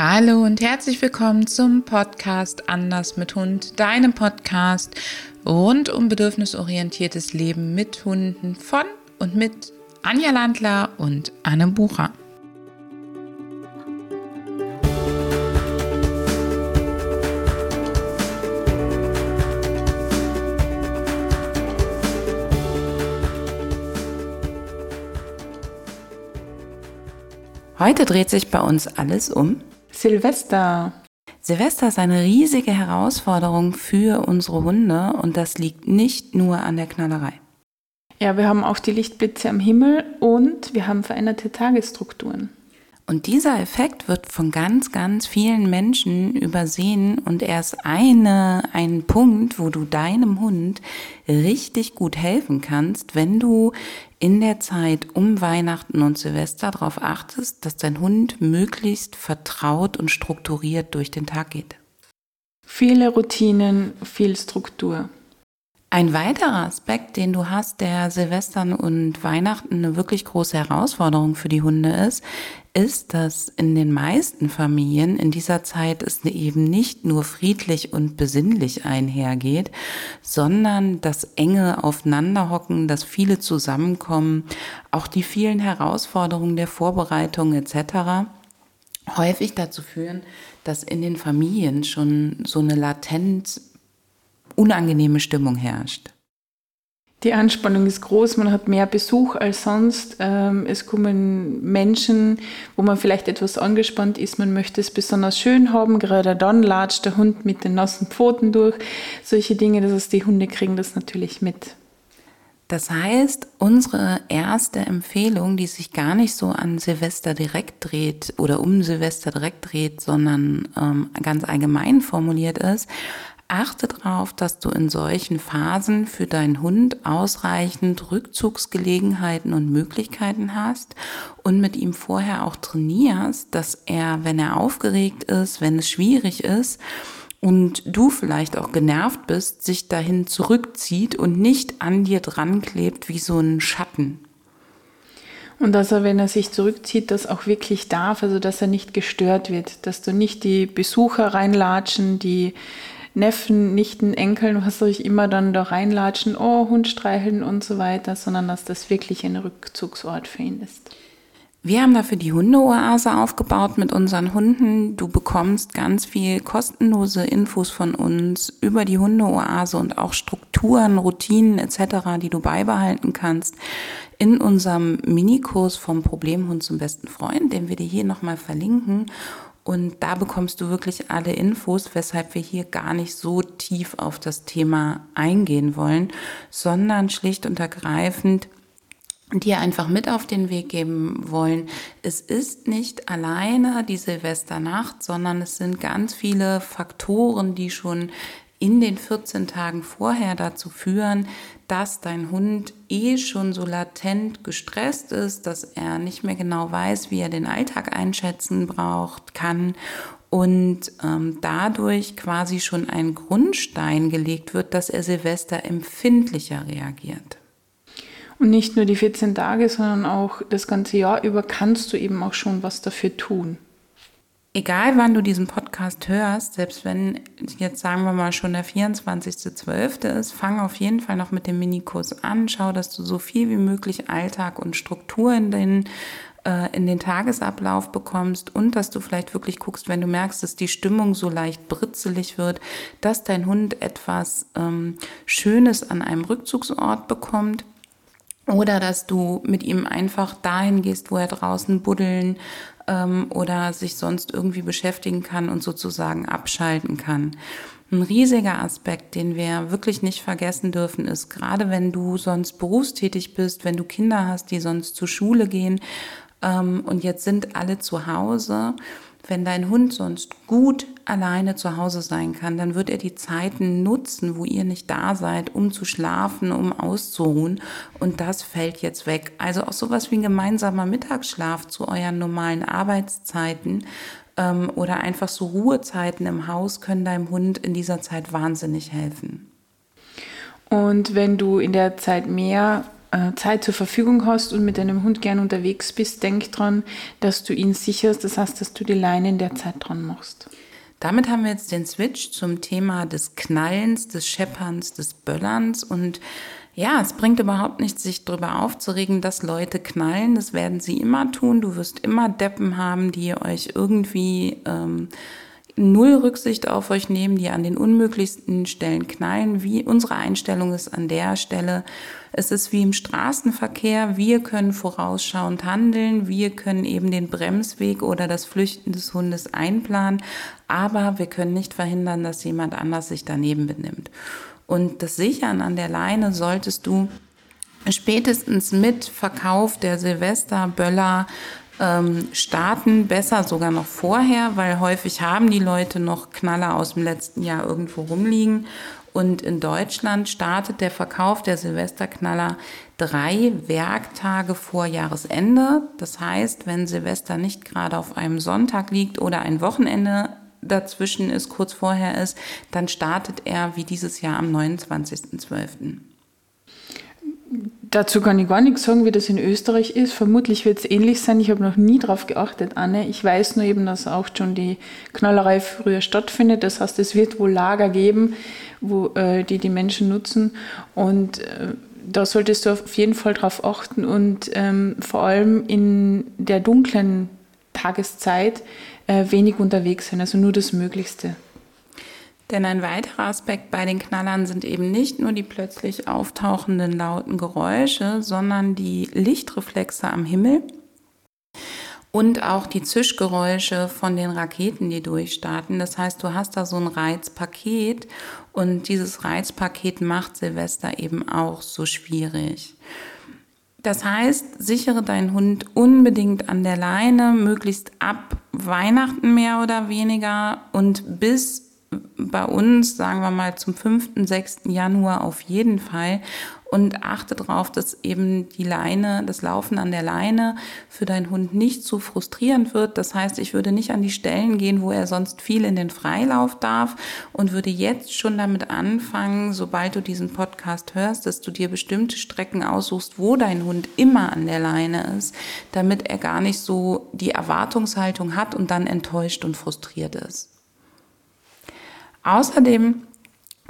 Hallo und herzlich willkommen zum Podcast Anders mit Hund, deinem Podcast rund um bedürfnisorientiertes Leben mit Hunden von und mit Anja Landler und Anne Bucher. Heute dreht sich bei uns alles um Silvester. Silvester ist eine riesige Herausforderung für unsere Hunde und das liegt nicht nur an der Knallerei. Ja, wir haben auch die Lichtblitze am Himmel und wir haben veränderte Tagesstrukturen. Und dieser Effekt wird von ganz, ganz vielen Menschen übersehen und er ist eine, ein Punkt, wo du deinem Hund richtig gut helfen kannst, wenn du in der Zeit um Weihnachten und Silvester darauf achtest, dass dein Hund möglichst vertraut und strukturiert durch den Tag geht. Viele Routinen, viel Struktur. Ein weiterer Aspekt, den du hast, der Silvestern und Weihnachten eine wirklich große Herausforderung für die Hunde ist, ist, dass in den meisten Familien in dieser Zeit es eben nicht nur friedlich und besinnlich einhergeht, sondern das enge Aufeinanderhocken, dass viele zusammenkommen, auch die vielen Herausforderungen der Vorbereitung etc häufig dazu führen, dass in den Familien schon so eine latent unangenehme Stimmung herrscht. Die Anspannung ist groß, man hat mehr Besuch als sonst. Ähm, es kommen Menschen, wo man vielleicht etwas angespannt ist, man möchte es besonders schön haben, gerade dann latscht der Hund mit den nassen Pfoten durch. Solche Dinge, das heißt, die Hunde kriegen das natürlich mit. Das heißt, unsere erste Empfehlung, die sich gar nicht so an Silvester direkt dreht oder um Silvester direkt dreht, sondern ähm, ganz allgemein formuliert ist, Achte darauf, dass du in solchen Phasen für deinen Hund ausreichend Rückzugsgelegenheiten und Möglichkeiten hast und mit ihm vorher auch trainierst, dass er, wenn er aufgeregt ist, wenn es schwierig ist, und du vielleicht auch genervt bist, sich dahin zurückzieht und nicht an dir dran klebt wie so ein Schatten. Und dass er, wenn er sich zurückzieht, das auch wirklich darf, also dass er nicht gestört wird, dass du nicht die Besucher reinlatschen, die Neffen, Nichten, Enkeln, was soll ich immer dann da reinlatschen, oh, Hund streicheln und so weiter, sondern dass das wirklich ein Rückzugsort für ihn ist. Wir haben dafür die Hundeoase aufgebaut mit unseren Hunden. Du bekommst ganz viel kostenlose Infos von uns über die Hundeoase und auch Strukturen, Routinen etc., die du beibehalten kannst in unserem Minikurs vom Problemhund zum besten Freund, den wir dir hier nochmal verlinken. Und da bekommst du wirklich alle Infos, weshalb wir hier gar nicht so tief auf das Thema eingehen wollen, sondern schlicht und ergreifend dir einfach mit auf den Weg geben wollen. Es ist nicht alleine die Silvesternacht, sondern es sind ganz viele Faktoren, die schon in den 14 Tagen vorher dazu führen, dass dein Hund eh schon so latent gestresst ist, dass er nicht mehr genau weiß, wie er den Alltag einschätzen braucht, kann und ähm, dadurch quasi schon ein Grundstein gelegt wird, dass er Silvester empfindlicher reagiert. Und nicht nur die 14 Tage, sondern auch das ganze Jahr über kannst du eben auch schon was dafür tun. Egal wann du diesen Podcast hörst, selbst wenn jetzt sagen wir mal schon der 24.12. ist, fang auf jeden Fall noch mit dem Minikurs an. Schau, dass du so viel wie möglich Alltag und Struktur in den, äh, in den Tagesablauf bekommst und dass du vielleicht wirklich guckst, wenn du merkst, dass die Stimmung so leicht britzelig wird, dass dein Hund etwas ähm, Schönes an einem Rückzugsort bekommt oder dass du mit ihm einfach dahin gehst, wo er draußen buddeln ähm, oder sich sonst irgendwie beschäftigen kann und sozusagen abschalten kann. Ein riesiger Aspekt, den wir wirklich nicht vergessen dürfen, ist, gerade wenn du sonst berufstätig bist, wenn du Kinder hast, die sonst zur Schule gehen ähm, und jetzt sind alle zu Hause, wenn dein Hund sonst gut alleine zu Hause sein kann, dann wird er die Zeiten nutzen, wo ihr nicht da seid, um zu schlafen, um auszuruhen. Und das fällt jetzt weg. Also auch sowas wie ein gemeinsamer Mittagsschlaf zu euren normalen Arbeitszeiten ähm, oder einfach so Ruhezeiten im Haus können deinem Hund in dieser Zeit wahnsinnig helfen. Und wenn du in der Zeit mehr äh, Zeit zur Verfügung hast und mit deinem Hund gern unterwegs bist, denk dran, dass du ihn sicherst. Das heißt, dass du die Leine in der Zeit dran machst. Damit haben wir jetzt den Switch zum Thema des Knallens, des Schepperns, des Böllerns und ja, es bringt überhaupt nichts, sich darüber aufzuregen, dass Leute knallen. Das werden sie immer tun. Du wirst immer Deppen haben, die euch irgendwie ähm, null Rücksicht auf euch nehmen, die an den unmöglichsten Stellen knallen. Wie unsere Einstellung ist an der Stelle, es ist wie im Straßenverkehr. Wir können vorausschauend handeln. Wir können eben den Bremsweg oder das Flüchten des Hundes einplanen. Aber wir können nicht verhindern, dass jemand anders sich daneben benimmt. Und das Sichern an der Leine solltest du spätestens mit Verkauf der Silvesterböller ähm, starten, besser sogar noch vorher, weil häufig haben die Leute noch Knaller aus dem letzten Jahr irgendwo rumliegen. Und in Deutschland startet der Verkauf der Silvesterknaller drei Werktage vor Jahresende. Das heißt, wenn Silvester nicht gerade auf einem Sonntag liegt oder ein Wochenende dazwischen ist, kurz vorher ist, dann startet er wie dieses Jahr am 29.12. Dazu kann ich gar nichts sagen, wie das in Österreich ist. Vermutlich wird es ähnlich sein. Ich habe noch nie darauf geachtet, Anne. Ich weiß nur eben, dass auch schon die Knallerei früher stattfindet. Das heißt, es wird wohl Lager geben, wo, äh, die die Menschen nutzen. Und äh, da solltest du auf jeden Fall darauf achten und ähm, vor allem in der dunklen Tageszeit äh, wenig unterwegs sein. Also nur das Möglichste. Denn ein weiterer Aspekt bei den Knallern sind eben nicht nur die plötzlich auftauchenden lauten Geräusche, sondern die Lichtreflexe am Himmel und auch die Zischgeräusche von den Raketen, die durchstarten. Das heißt, du hast da so ein Reizpaket und dieses Reizpaket macht Silvester eben auch so schwierig. Das heißt, sichere deinen Hund unbedingt an der Leine, möglichst ab Weihnachten mehr oder weniger und bis bei uns, sagen wir mal, zum 5., 6. Januar auf jeden Fall. Und achte darauf, dass eben die Leine, das Laufen an der Leine für deinen Hund nicht zu frustrierend wird. Das heißt, ich würde nicht an die Stellen gehen, wo er sonst viel in den Freilauf darf und würde jetzt schon damit anfangen, sobald du diesen Podcast hörst, dass du dir bestimmte Strecken aussuchst, wo dein Hund immer an der Leine ist, damit er gar nicht so die Erwartungshaltung hat und dann enttäuscht und frustriert ist. Außerdem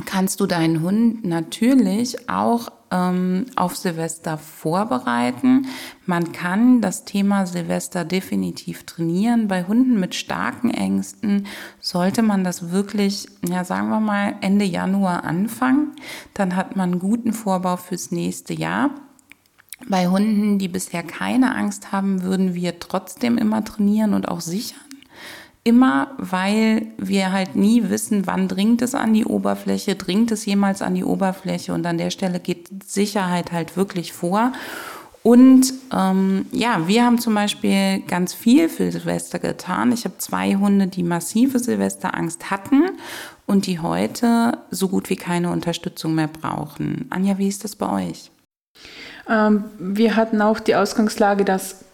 kannst du deinen Hund natürlich auch ähm, auf Silvester vorbereiten. Man kann das Thema Silvester definitiv trainieren. Bei Hunden mit starken Ängsten sollte man das wirklich, ja, sagen wir mal, Ende Januar anfangen. Dann hat man einen guten Vorbau fürs nächste Jahr. Bei Hunden, die bisher keine Angst haben, würden wir trotzdem immer trainieren und auch sichern. Immer, weil wir halt nie wissen, wann dringt es an die Oberfläche, dringt es jemals an die Oberfläche und an der Stelle geht Sicherheit halt wirklich vor. Und ähm, ja, wir haben zum Beispiel ganz viel für Silvester getan. Ich habe zwei Hunde, die massive Silvesterangst hatten und die heute so gut wie keine Unterstützung mehr brauchen. Anja, wie ist das bei euch? Ähm, wir hatten auch die Ausgangslage, dass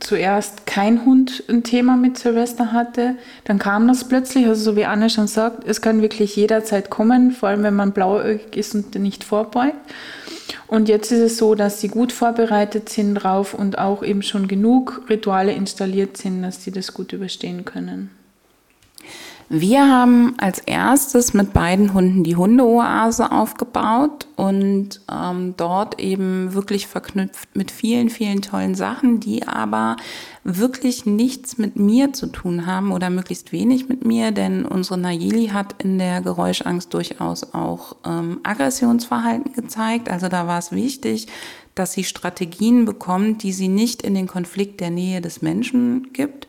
zuerst kein Hund ein Thema mit Silvester hatte, dann kam das plötzlich, also so wie Anne schon sagt, es kann wirklich jederzeit kommen, vor allem wenn man blauäugig ist und nicht vorbeugt. Und jetzt ist es so, dass sie gut vorbereitet sind drauf und auch eben schon genug Rituale installiert sind, dass sie das gut überstehen können. Wir haben als erstes mit beiden Hunden die Hundeoase aufgebaut und ähm, dort eben wirklich verknüpft mit vielen, vielen tollen Sachen, die aber wirklich nichts mit mir zu tun haben oder möglichst wenig mit mir, denn unsere Nayeli hat in der Geräuschangst durchaus auch ähm, Aggressionsverhalten gezeigt. Also da war es wichtig, dass sie Strategien bekommt, die sie nicht in den Konflikt der Nähe des Menschen gibt.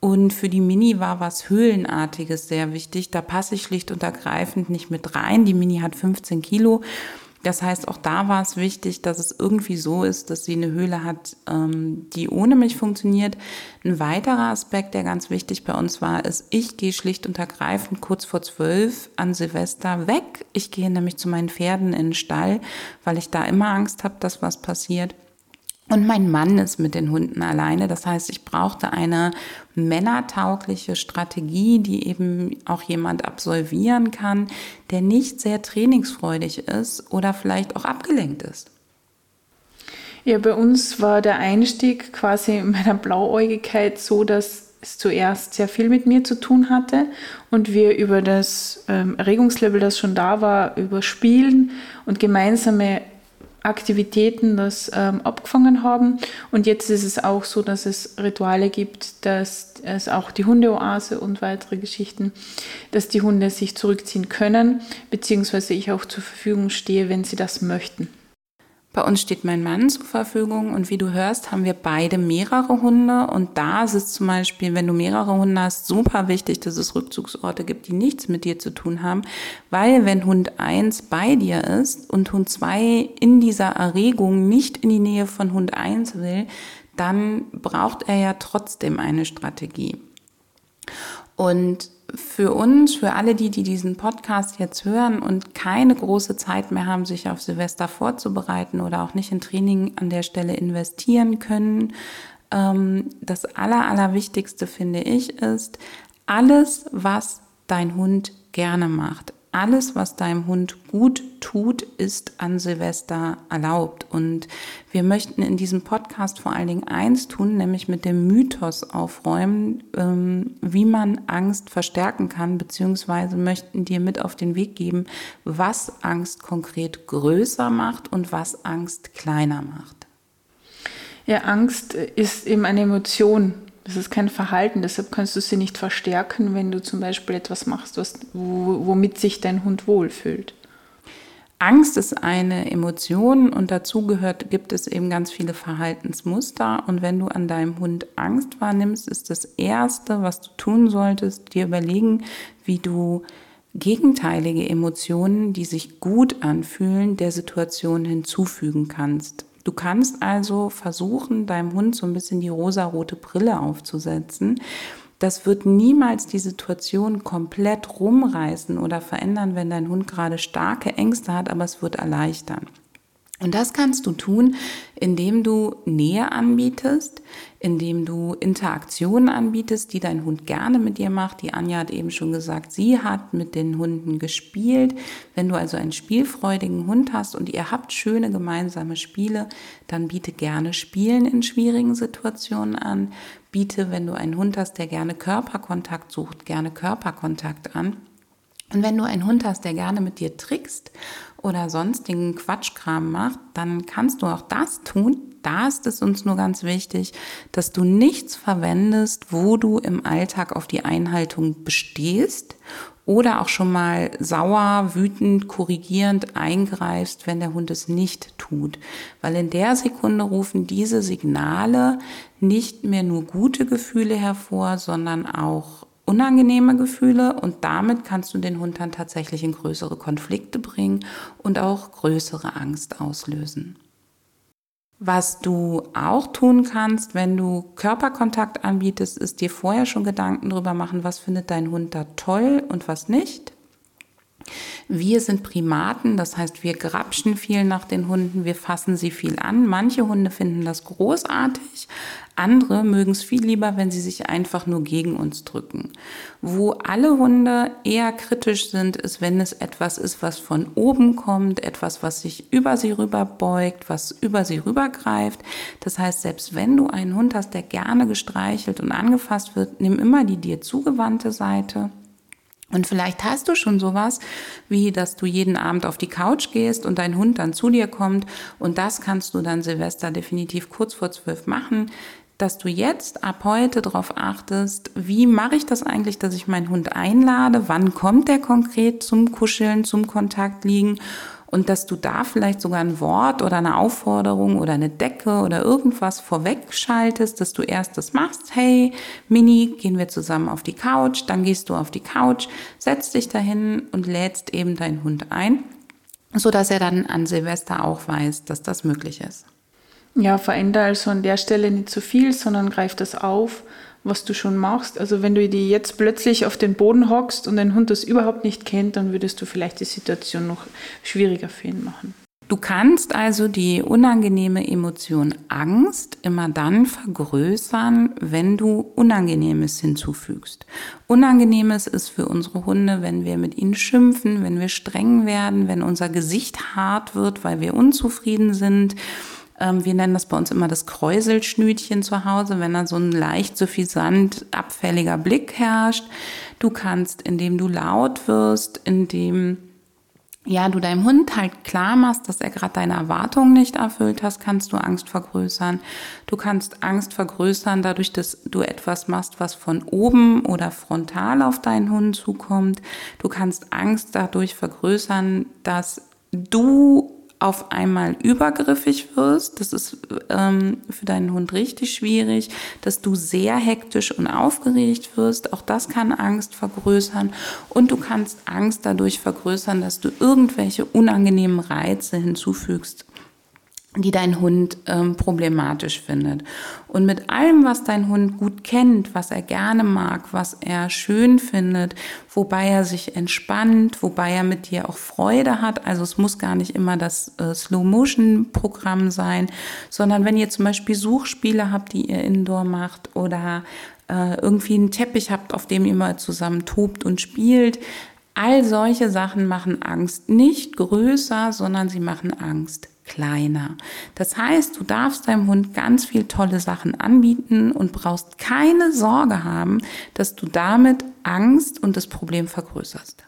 Und für die Mini war was Höhlenartiges sehr wichtig. Da passe ich schlicht und ergreifend nicht mit rein. Die Mini hat 15 Kilo. Das heißt, auch da war es wichtig, dass es irgendwie so ist, dass sie eine Höhle hat, ähm, die ohne mich funktioniert. Ein weiterer Aspekt, der ganz wichtig bei uns war, ist, ich gehe schlicht und ergreifend kurz vor zwölf an Silvester weg. Ich gehe nämlich zu meinen Pferden in den Stall, weil ich da immer Angst habe, dass was passiert. Und mein Mann ist mit den Hunden alleine. Das heißt, ich brauchte eine männertaugliche Strategie, die eben auch jemand absolvieren kann, der nicht sehr trainingsfreudig ist oder vielleicht auch abgelenkt ist. Ja, bei uns war der Einstieg quasi in meiner Blauäugigkeit so, dass es zuerst sehr viel mit mir zu tun hatte und wir über das ähm, Erregungslevel, das schon da war, über Spielen und gemeinsame Aktivitäten das ähm, abgefangen haben. Und jetzt ist es auch so, dass es Rituale gibt, dass es auch die Hundeoase und weitere Geschichten, dass die Hunde sich zurückziehen können, beziehungsweise ich auch zur Verfügung stehe, wenn sie das möchten. Bei uns steht mein Mann zur Verfügung und wie du hörst, haben wir beide mehrere Hunde und da ist es zum Beispiel, wenn du mehrere Hunde hast, super wichtig, dass es Rückzugsorte gibt, die nichts mit dir zu tun haben, weil wenn Hund 1 bei dir ist und Hund 2 in dieser Erregung nicht in die Nähe von Hund 1 will, dann braucht er ja trotzdem eine Strategie. Und für uns, für alle die, die diesen Podcast jetzt hören und keine große Zeit mehr haben, sich auf Silvester vorzubereiten oder auch nicht in Training an der Stelle investieren können, ähm, das Aller, Allerwichtigste finde ich ist, alles, was dein Hund gerne macht, alles, was deinem Hund gut tut, ist an Silvester erlaubt. Und wir möchten in diesem Podcast vor allen Dingen eins tun, nämlich mit dem Mythos aufräumen, ähm, wie man Angst verstärken kann, beziehungsweise möchten dir mit auf den Weg geben, was Angst konkret größer macht und was Angst kleiner macht. Ja, Angst ist eben eine Emotion. Das ist kein Verhalten, deshalb kannst du sie nicht verstärken, wenn du zum Beispiel etwas machst, was, womit sich dein Hund wohlfühlt. Angst ist eine Emotion und dazu gehört, gibt es eben ganz viele Verhaltensmuster. Und wenn du an deinem Hund Angst wahrnimmst, ist das Erste, was du tun solltest, dir überlegen, wie du gegenteilige Emotionen, die sich gut anfühlen, der Situation hinzufügen kannst. Du kannst also versuchen, deinem Hund so ein bisschen die rosarote Brille aufzusetzen. Das wird niemals die Situation komplett rumreißen oder verändern, wenn dein Hund gerade starke Ängste hat, aber es wird erleichtern. Und das kannst du tun, indem du Nähe anbietest, indem du Interaktionen anbietest, die dein Hund gerne mit dir macht. Die Anja hat eben schon gesagt, sie hat mit den Hunden gespielt. Wenn du also einen spielfreudigen Hund hast und ihr habt schöne gemeinsame Spiele, dann biete gerne Spielen in schwierigen Situationen an. Biete, wenn du einen Hund hast, der gerne Körperkontakt sucht, gerne Körperkontakt an. Und wenn du einen Hund hast, der gerne mit dir trickst oder sonstigen Quatschkram macht, dann kannst du auch das tun. Da ist es uns nur ganz wichtig, dass du nichts verwendest, wo du im Alltag auf die Einhaltung bestehst oder auch schon mal sauer, wütend, korrigierend eingreifst, wenn der Hund es nicht tut. Weil in der Sekunde rufen diese Signale nicht mehr nur gute Gefühle hervor, sondern auch unangenehme Gefühle und damit kannst du den Hund dann tatsächlich in größere Konflikte bringen und auch größere Angst auslösen. Was du auch tun kannst, wenn du Körperkontakt anbietest, ist dir vorher schon Gedanken darüber machen, was findet dein Hund da toll und was nicht. Wir sind Primaten, das heißt, wir grapschen viel nach den Hunden, wir fassen sie viel an. Manche Hunde finden das großartig, andere mögen es viel lieber, wenn sie sich einfach nur gegen uns drücken. Wo alle Hunde eher kritisch sind, ist, wenn es etwas ist, was von oben kommt, etwas, was sich über sie rüber beugt, was über sie rübergreift. Das heißt, selbst wenn du einen Hund hast, der gerne gestreichelt und angefasst wird, nimm immer die dir zugewandte Seite. Und vielleicht hast du schon sowas, wie dass du jeden Abend auf die Couch gehst und dein Hund dann zu dir kommt. Und das kannst du dann Silvester definitiv kurz vor zwölf machen, dass du jetzt ab heute darauf achtest, wie mache ich das eigentlich, dass ich meinen Hund einlade, wann kommt der konkret zum Kuscheln, zum Kontakt liegen und dass du da vielleicht sogar ein Wort oder eine Aufforderung oder eine Decke oder irgendwas vorweg schaltest, dass du erst das machst, hey Mini, gehen wir zusammen auf die Couch, dann gehst du auf die Couch, setzt dich dahin und lädst eben deinen Hund ein, so dass er dann an Silvester auch weiß, dass das möglich ist. Ja, verändere also an der Stelle nicht zu viel, sondern greif das auf was du schon machst. Also wenn du die jetzt plötzlich auf den Boden hockst und dein Hund das überhaupt nicht kennt, dann würdest du vielleicht die Situation noch schwieriger für ihn machen. Du kannst also die unangenehme Emotion Angst immer dann vergrößern, wenn du Unangenehmes hinzufügst. Unangenehmes ist für unsere Hunde, wenn wir mit ihnen schimpfen, wenn wir streng werden, wenn unser Gesicht hart wird, weil wir unzufrieden sind, wir nennen das bei uns immer das Kräuselschnütchen zu Hause, wenn da so ein leicht suffisant abfälliger Blick herrscht. Du kannst, indem du laut wirst, indem ja, du deinem Hund halt klar machst, dass er gerade deine Erwartungen nicht erfüllt hast, kannst du Angst vergrößern. Du kannst Angst vergrößern dadurch, dass du etwas machst, was von oben oder frontal auf deinen Hund zukommt. Du kannst Angst dadurch vergrößern, dass du auf einmal übergriffig wirst, das ist ähm, für deinen Hund richtig schwierig, dass du sehr hektisch und aufgeregt wirst, auch das kann Angst vergrößern. Und du kannst Angst dadurch vergrößern, dass du irgendwelche unangenehmen Reize hinzufügst die dein Hund ähm, problematisch findet. Und mit allem, was dein Hund gut kennt, was er gerne mag, was er schön findet, wobei er sich entspannt, wobei er mit dir auch Freude hat, also es muss gar nicht immer das äh, Slow-Motion-Programm sein, sondern wenn ihr zum Beispiel Suchspiele habt, die ihr indoor macht oder äh, irgendwie einen Teppich habt, auf dem ihr mal zusammen tobt und spielt, all solche Sachen machen Angst nicht größer, sondern sie machen Angst kleiner. Das heißt, du darfst deinem Hund ganz viel tolle Sachen anbieten und brauchst keine Sorge haben, dass du damit Angst und das Problem vergrößerst.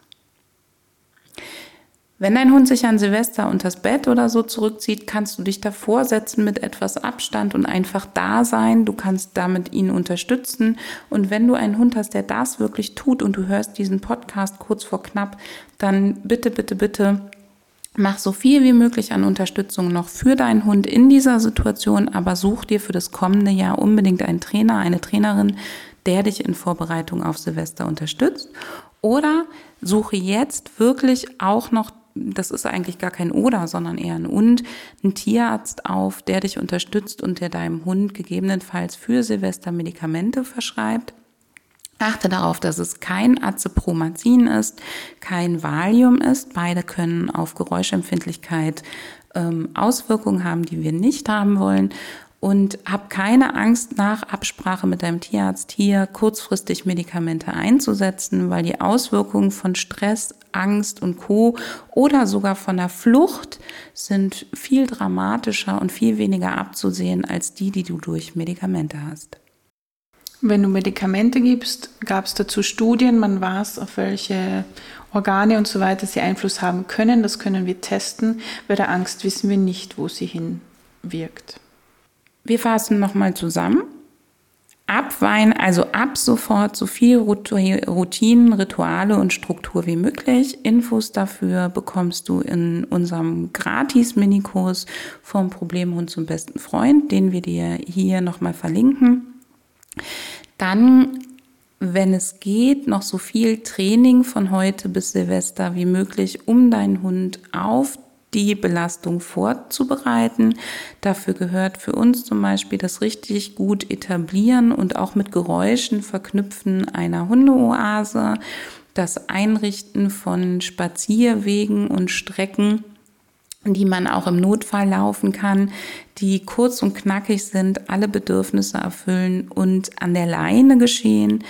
Wenn dein Hund sich an Silvester unters Bett oder so zurückzieht, kannst du dich davor setzen mit etwas Abstand und einfach da sein. Du kannst damit ihn unterstützen. Und wenn du einen Hund hast, der das wirklich tut und du hörst diesen Podcast kurz vor knapp, dann bitte, bitte, bitte Mach so viel wie möglich an Unterstützung noch für deinen Hund in dieser Situation, aber such dir für das kommende Jahr unbedingt einen Trainer, eine Trainerin, der dich in Vorbereitung auf Silvester unterstützt. Oder suche jetzt wirklich auch noch, das ist eigentlich gar kein Oder, sondern eher ein Und, einen Tierarzt auf, der dich unterstützt und der deinem Hund gegebenenfalls für Silvester Medikamente verschreibt. Achte darauf, dass es kein Azepromazin ist, kein Valium ist. Beide können auf Geräuschempfindlichkeit ähm, Auswirkungen haben, die wir nicht haben wollen. Und hab keine Angst, nach Absprache mit deinem Tierarzt hier kurzfristig Medikamente einzusetzen, weil die Auswirkungen von Stress, Angst und Co. oder sogar von der Flucht sind viel dramatischer und viel weniger abzusehen als die, die du durch Medikamente hast. Wenn du Medikamente gibst, gab es dazu Studien, man weiß, auf welche Organe und so weiter sie Einfluss haben können. Das können wir testen. Bei der Angst wissen wir nicht, wo sie hinwirkt. Wir fassen nochmal zusammen. Ab Wein, also ab sofort so viel Routinen, Rituale und Struktur wie möglich. Infos dafür bekommst du in unserem Gratis-Minikurs vom Problemhund zum besten Freund, den wir dir hier nochmal verlinken. Dann, wenn es geht, noch so viel Training von heute bis Silvester wie möglich, um deinen Hund auf die Belastung vorzubereiten. Dafür gehört für uns zum Beispiel das richtig gut etablieren und auch mit Geräuschen verknüpfen einer Hundeoase, das Einrichten von Spazierwegen und Strecken die man auch im Notfall laufen kann, die kurz und knackig sind, alle Bedürfnisse erfüllen und an der Leine geschehen.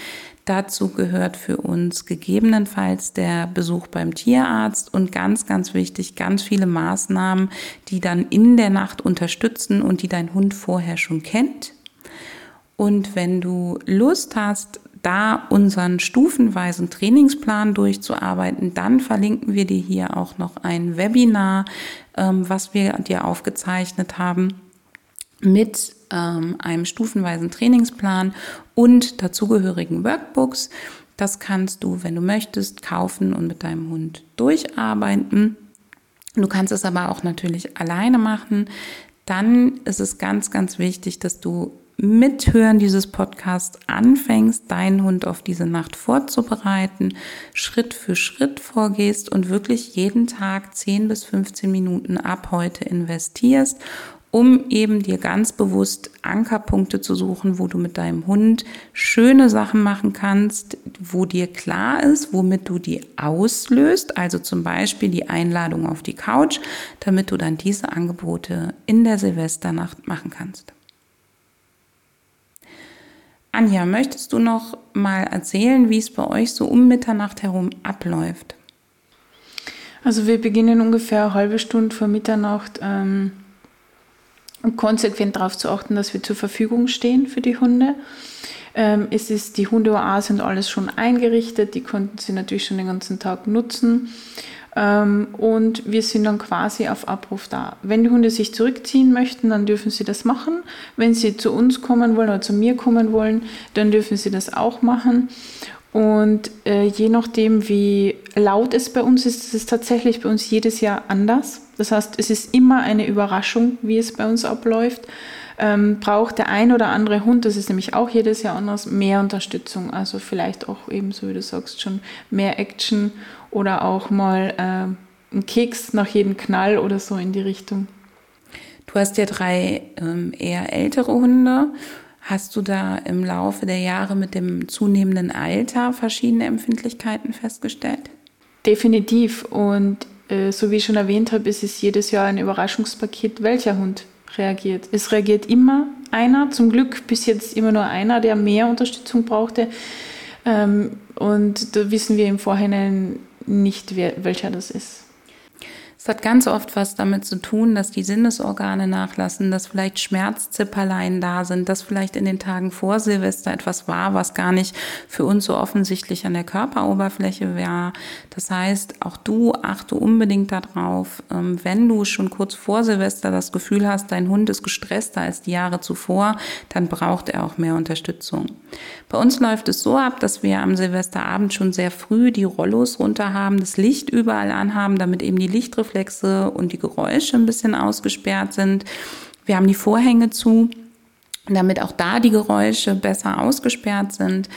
Dazu gehört für uns gegebenenfalls der Besuch beim Tierarzt und ganz, ganz wichtig, ganz viele Maßnahmen, die dann in der Nacht unterstützen und die dein Hund vorher schon kennt. Und wenn du Lust hast, da unseren stufenweisen Trainingsplan durchzuarbeiten, dann verlinken wir dir hier auch noch ein Webinar, ähm, was wir dir aufgezeichnet haben mit ähm, einem stufenweisen Trainingsplan und dazugehörigen Workbooks. Das kannst du, wenn du möchtest, kaufen und mit deinem Hund durcharbeiten. Du kannst es aber auch natürlich alleine machen. Dann ist es ganz, ganz wichtig, dass du Mithören dieses Podcasts anfängst, deinen Hund auf diese Nacht vorzubereiten, Schritt für Schritt vorgehst und wirklich jeden Tag 10 bis 15 Minuten ab heute investierst, um eben dir ganz bewusst Ankerpunkte zu suchen, wo du mit deinem Hund schöne Sachen machen kannst, wo dir klar ist, womit du die auslöst, also zum Beispiel die Einladung auf die Couch, damit du dann diese Angebote in der Silvesternacht machen kannst. Anja, möchtest du noch mal erzählen, wie es bei euch so um Mitternacht herum abläuft? Also wir beginnen ungefähr eine halbe Stunde vor Mitternacht ähm, konsequent darauf zu achten, dass wir zur Verfügung stehen für die Hunde. Ähm, es ist die Hundeoase und alles schon eingerichtet, die konnten sie natürlich schon den ganzen Tag nutzen. Ähm, und wir sind dann quasi auf Abruf da. Wenn die Hunde sich zurückziehen möchten, dann dürfen sie das machen. Wenn sie zu uns kommen wollen oder zu mir kommen wollen, dann dürfen sie das auch machen. Und äh, je nachdem, wie laut es bei uns ist, ist es tatsächlich bei uns jedes Jahr anders. Das heißt, es ist immer eine Überraschung, wie es bei uns abläuft. Ähm, braucht der ein oder andere Hund, das ist nämlich auch jedes Jahr anders, mehr Unterstützung. Also vielleicht auch eben, so wie du sagst, schon mehr Action oder auch mal äh, ein Keks nach jedem Knall oder so in die Richtung. Du hast ja drei ähm, eher ältere Hunde. Hast du da im Laufe der Jahre mit dem zunehmenden Alter verschiedene Empfindlichkeiten festgestellt? Definitiv. Und äh, so wie ich schon erwähnt habe, ist es jedes Jahr ein Überraschungspaket, welcher Hund reagiert. Es reagiert immer einer, zum Glück bis jetzt immer nur einer, der mehr Unterstützung brauchte. Ähm, und da wissen wir im Vorhinein nicht, wer, welcher das ist. Es hat ganz oft was damit zu tun, dass die Sinnesorgane nachlassen, dass vielleicht Schmerzzipperlein da sind, dass vielleicht in den Tagen vor Silvester etwas war, was gar nicht für uns so offensichtlich an der Körperoberfläche war. Das heißt, auch du achte unbedingt darauf, ähm, wenn du schon kurz vor Silvester das Gefühl hast, dein Hund ist gestresster als die Jahre zuvor, dann braucht er auch mehr Unterstützung. Bei uns läuft es so ab, dass wir am Silvesterabend schon sehr früh die Rollos runter haben, das Licht überall anhaben, damit eben die Lichtreflexe Reflexe und die Geräusche ein bisschen ausgesperrt sind. Wir haben die Vorhänge zu, damit auch da die Geräusche besser ausgesperrt sind.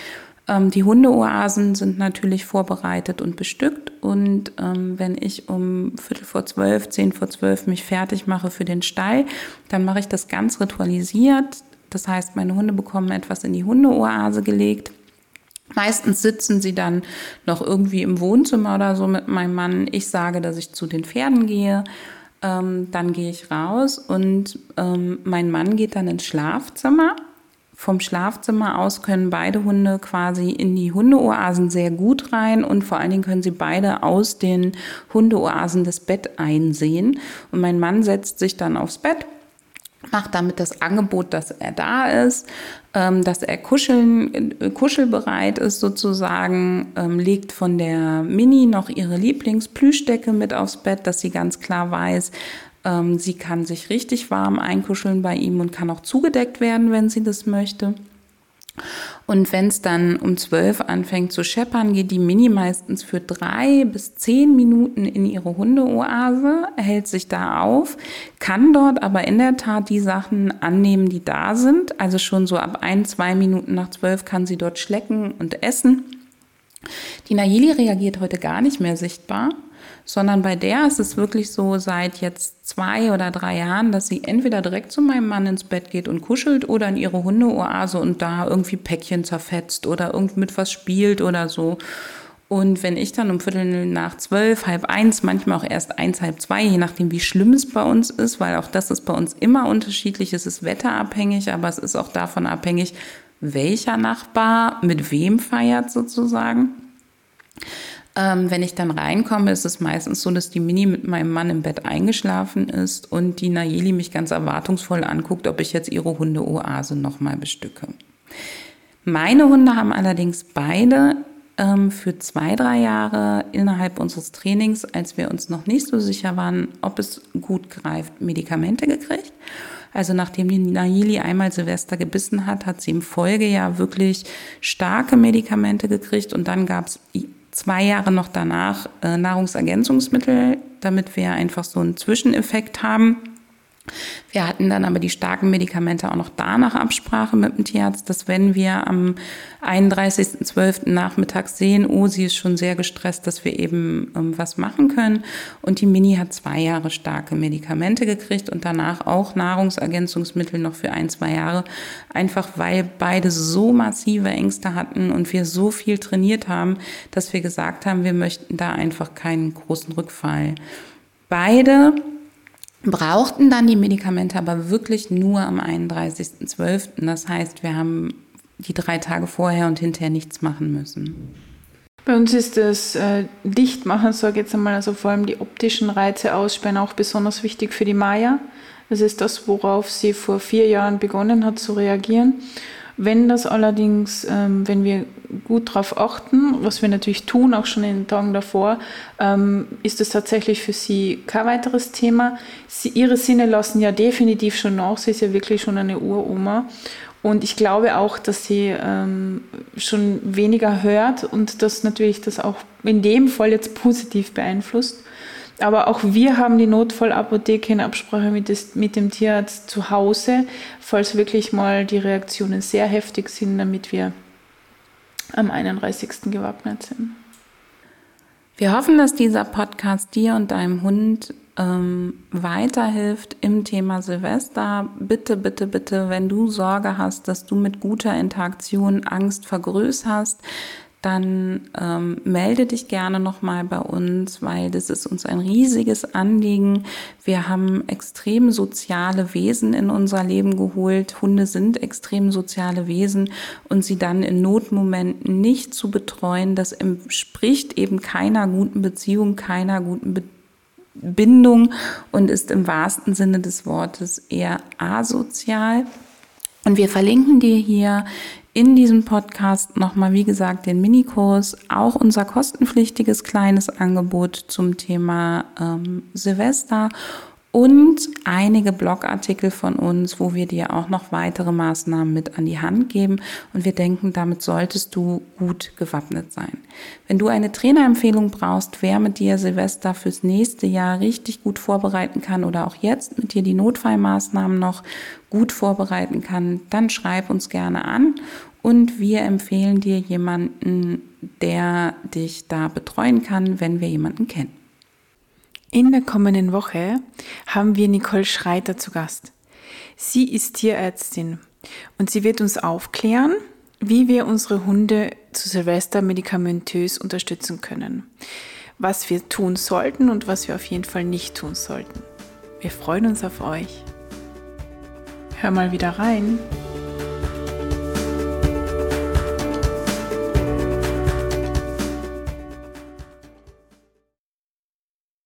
Ähm, die Hundeoasen sind natürlich vorbereitet und bestückt. Und ähm, wenn ich um Viertel vor zwölf, zehn vor zwölf mich fertig mache für den Stall, dann mache ich das ganz ritualisiert. Das heißt, meine Hunde bekommen etwas in die Hundeoase gelegt. Meistens sitzen sie dann noch irgendwie im Wohnzimmer oder so mit meinem Mann. Ich sage, dass ich zu den Pferden gehe. Ähm, dann gehe ich raus und ähm, mein Mann geht dann ins Schlafzimmer. Vom Schlafzimmer aus können beide Hunde quasi in die Hundeoasen sehr gut rein und vor allen Dingen können sie beide aus den Hundeoasen das Bett einsehen. Und mein Mann setzt sich dann aufs Bett macht damit das Angebot, dass er da ist, ähm, dass er kuscheln, kuschelbereit ist sozusagen, ähm, legt von der Mini noch ihre Lieblingsplüschdecke mit aufs Bett, dass sie ganz klar weiß, ähm, sie kann sich richtig warm einkuscheln bei ihm und kann auch zugedeckt werden, wenn sie das möchte. Und wenn es dann um zwölf anfängt zu scheppern, geht die Mini meistens für drei bis zehn Minuten in ihre Hundeoase, hält sich da auf, kann dort aber in der Tat die Sachen annehmen, die da sind. Also schon so ab ein, zwei Minuten nach zwölf kann sie dort schlecken und essen. Die Nayeli reagiert heute gar nicht mehr sichtbar sondern bei der ist es wirklich so seit jetzt zwei oder drei Jahren, dass sie entweder direkt zu meinem Mann ins Bett geht und kuschelt oder in ihre Hundeoase und da irgendwie Päckchen zerfetzt oder irgendwie mit was spielt oder so. Und wenn ich dann um Viertel nach zwölf, halb eins, manchmal auch erst eins, halb zwei, je nachdem, wie schlimm es bei uns ist, weil auch das ist bei uns immer unterschiedlich, es ist wetterabhängig, aber es ist auch davon abhängig, welcher Nachbar mit wem feiert sozusagen. Ähm, wenn ich dann reinkomme, ist es meistens so, dass die Mini mit meinem Mann im Bett eingeschlafen ist und die Nayeli mich ganz erwartungsvoll anguckt, ob ich jetzt ihre Hundeoase nochmal bestücke. Meine Hunde haben allerdings beide ähm, für zwei, drei Jahre innerhalb unseres Trainings, als wir uns noch nicht so sicher waren, ob es gut greift, Medikamente gekriegt. Also nachdem die Nayeli einmal Silvester gebissen hat, hat sie im Folgejahr wirklich starke Medikamente gekriegt und dann gab es zwei Jahre noch danach äh, Nahrungsergänzungsmittel, damit wir einfach so einen Zwischeneffekt haben. Wir hatten dann aber die starken Medikamente auch noch danach Absprache mit dem Tierarzt, dass wenn wir am 31.12. nachmittags sehen, oh, sie ist schon sehr gestresst, dass wir eben ähm, was machen können. Und die Mini hat zwei Jahre starke Medikamente gekriegt und danach auch Nahrungsergänzungsmittel noch für ein, zwei Jahre, einfach weil beide so massive Ängste hatten und wir so viel trainiert haben, dass wir gesagt haben, wir möchten da einfach keinen großen Rückfall. Beide brauchten dann die Medikamente aber wirklich nur am 31.12. Das heißt, wir haben die drei Tage vorher und hinterher nichts machen müssen. Bei uns ist das äh, Dichtmachen, sage ich jetzt einmal, also vor allem die optischen Reize aussperren, auch besonders wichtig für die Maya. Das ist das, worauf sie vor vier Jahren begonnen hat zu reagieren. Wenn das allerdings, ähm, wenn wir gut darauf achten, was wir natürlich tun, auch schon in den Tagen davor, ähm, ist es tatsächlich für sie kein weiteres Thema. Sie, ihre Sinne lassen ja definitiv schon nach. Sie ist ja wirklich schon eine Uroma. Und ich glaube auch, dass sie ähm, schon weniger hört und das natürlich das auch in dem Fall jetzt positiv beeinflusst. Aber auch wir haben die Notfallapotheke in Absprache mit, des, mit dem Tierarzt zu Hause, falls wirklich mal die Reaktionen sehr heftig sind, damit wir am 31. gewappnet sind. Wir hoffen, dass dieser Podcast dir und deinem Hund ähm, weiterhilft im Thema Silvester. Bitte, bitte, bitte, wenn du Sorge hast, dass du mit guter Interaktion Angst vergrößerst, dann ähm, melde dich gerne nochmal bei uns, weil das ist uns ein riesiges Anliegen. Wir haben extrem soziale Wesen in unser Leben geholt. Hunde sind extrem soziale Wesen und sie dann in Notmomenten nicht zu betreuen, das entspricht eben keiner guten Beziehung, keiner guten Be Bindung und ist im wahrsten Sinne des Wortes eher asozial. Und wir verlinken dir hier in diesem Podcast nochmal, wie gesagt, den Minikurs, auch unser kostenpflichtiges kleines Angebot zum Thema ähm, Silvester und einige Blogartikel von uns, wo wir dir auch noch weitere Maßnahmen mit an die Hand geben. Und wir denken, damit solltest du gut gewappnet sein. Wenn du eine Trainerempfehlung brauchst, wer mit dir Silvester fürs nächste Jahr richtig gut vorbereiten kann oder auch jetzt mit dir die Notfallmaßnahmen noch gut vorbereiten kann, dann schreib uns gerne an und wir empfehlen dir jemanden, der dich da betreuen kann, wenn wir jemanden kennen. In der kommenden Woche haben wir Nicole Schreiter zu Gast. Sie ist Tierärztin und sie wird uns aufklären, wie wir unsere Hunde zu Silvester medikamentös unterstützen können, was wir tun sollten und was wir auf jeden Fall nicht tun sollten. Wir freuen uns auf euch. Hör mal wieder rein.